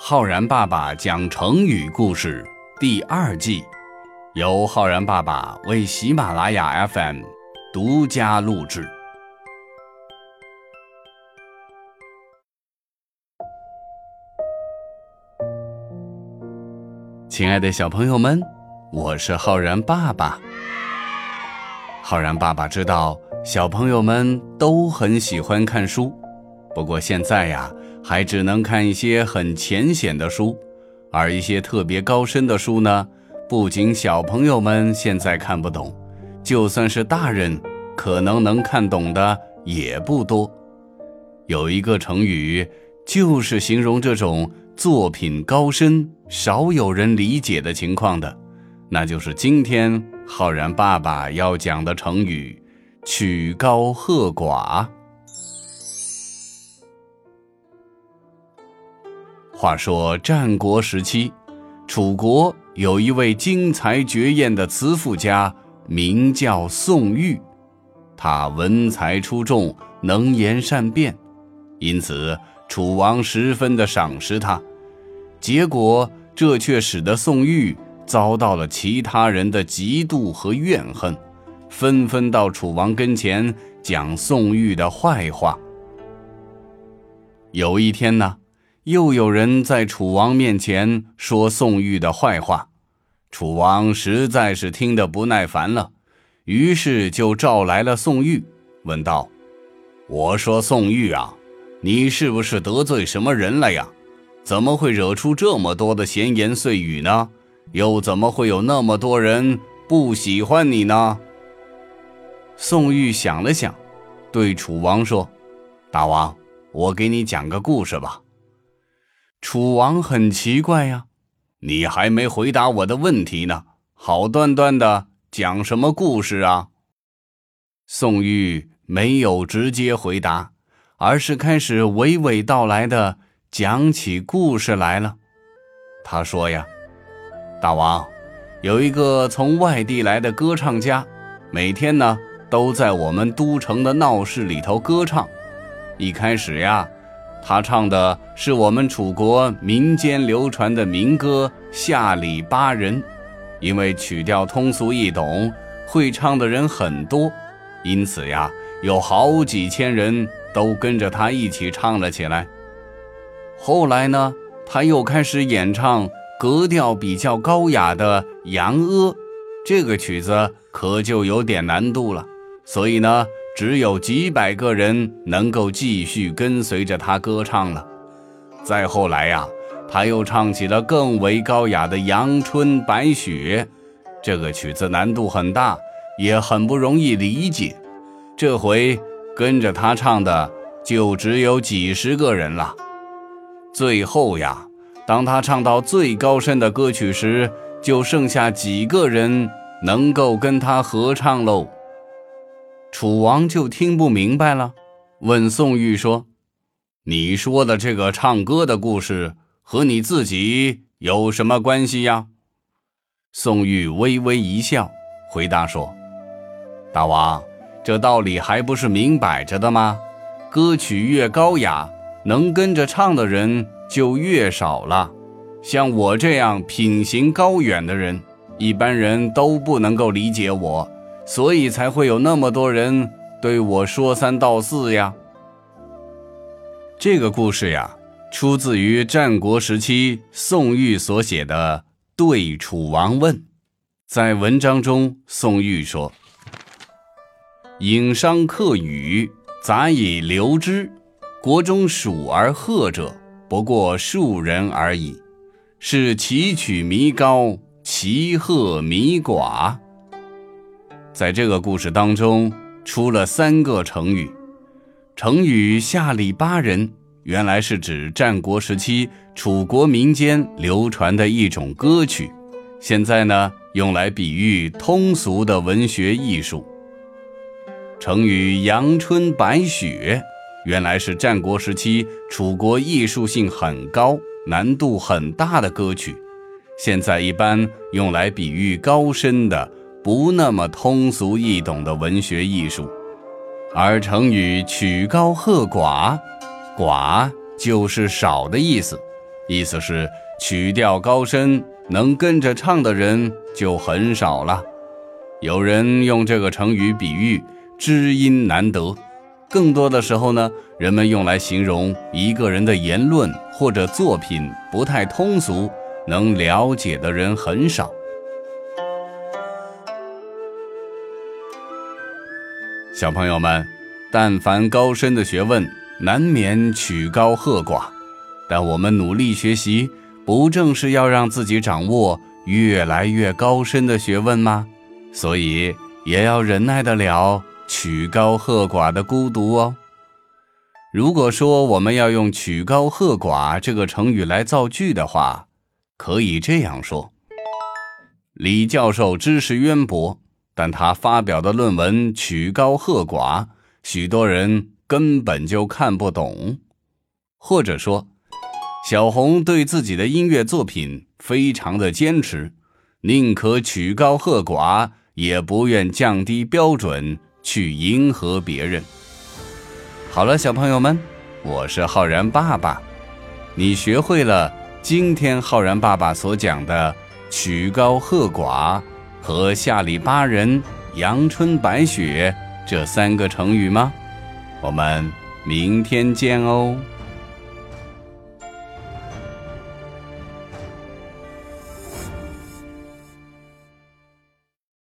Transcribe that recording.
浩然爸爸讲成语故事第二季，由浩然爸爸为喜马拉雅 FM 独家录制。亲爱的小朋友们，我是浩然爸爸。浩然爸爸知道小朋友们都很喜欢看书，不过现在呀。还只能看一些很浅显的书，而一些特别高深的书呢，不仅小朋友们现在看不懂，就算是大人，可能能看懂的也不多。有一个成语，就是形容这种作品高深、少有人理解的情况的，那就是今天浩然爸爸要讲的成语“曲高和寡”。话说战国时期，楚国有一位惊才绝艳的词赋家，名叫宋玉。他文才出众，能言善辩，因此楚王十分的赏识他。结果，这却使得宋玉遭到了其他人的嫉妒和怨恨，纷纷到楚王跟前讲宋玉的坏话。有一天呢。又有人在楚王面前说宋玉的坏话，楚王实在是听得不耐烦了，于是就召来了宋玉，问道：“我说宋玉啊，你是不是得罪什么人了呀？怎么会惹出这么多的闲言碎语呢？又怎么会有那么多人不喜欢你呢？”宋玉想了想，对楚王说：“大王，我给你讲个故事吧。”楚王很奇怪呀，你还没回答我的问题呢，好端端的讲什么故事啊？宋玉没有直接回答，而是开始娓娓道来的讲起故事来了。他说呀，大王，有一个从外地来的歌唱家，每天呢都在我们都城的闹市里头歌唱。一开始呀。他唱的是我们楚国民间流传的民歌《下里巴人》，因为曲调通俗易懂，会唱的人很多，因此呀，有好几千人都跟着他一起唱了起来。后来呢，他又开始演唱格调比较高雅的《扬阿》，这个曲子可就有点难度了，所以呢。只有几百个人能够继续跟随着他歌唱了。再后来呀，他又唱起了更为高雅的《阳春白雪》，这个曲子难度很大，也很不容易理解。这回跟着他唱的就只有几十个人了。最后呀，当他唱到最高深的歌曲时，就剩下几个人能够跟他合唱喽。楚王就听不明白了，问宋玉说：“你说的这个唱歌的故事和你自己有什么关系呀？”宋玉微微一笑，回答说：“大王，这道理还不是明摆着的吗？歌曲越高雅，能跟着唱的人就越少了。像我这样品行高远的人，一般人都不能够理解我。”所以才会有那么多人对我说三道四呀。这个故事呀，出自于战国时期宋玉所写的《对楚王问》。在文章中，宋玉说：“引商克羽，杂以流之。国中属而贺者，不过数人而已。是其曲弥高，其贺弥寡。”在这个故事当中，出了三个成语。成语“下里巴人”原来是指战国时期楚国民间流传的一种歌曲，现在呢用来比喻通俗的文学艺术。成语“阳春白雪”原来是战国时期楚国艺术性很高、难度很大的歌曲，现在一般用来比喻高深的。不那么通俗易懂的文学艺术，而成语“曲高和寡”，寡就是少的意思，意思是曲调高深，能跟着唱的人就很少了。有人用这个成语比喻知音难得，更多的时候呢，人们用来形容一个人的言论或者作品不太通俗，能了解的人很少。小朋友们，但凡高深的学问，难免曲高和寡。但我们努力学习，不正是要让自己掌握越来越高深的学问吗？所以也要忍耐得了曲高和寡的孤独哦。如果说我们要用“曲高和寡”这个成语来造句的话，可以这样说：李教授知识渊博。但他发表的论文曲高和寡，许多人根本就看不懂。或者说，小红对自己的音乐作品非常的坚持，宁可曲高和寡，也不愿降低标准去迎合别人。好了，小朋友们，我是浩然爸爸，你学会了今天浩然爸爸所讲的曲高和寡。和下里巴人、阳春白雪这三个成语吗？我们明天见哦。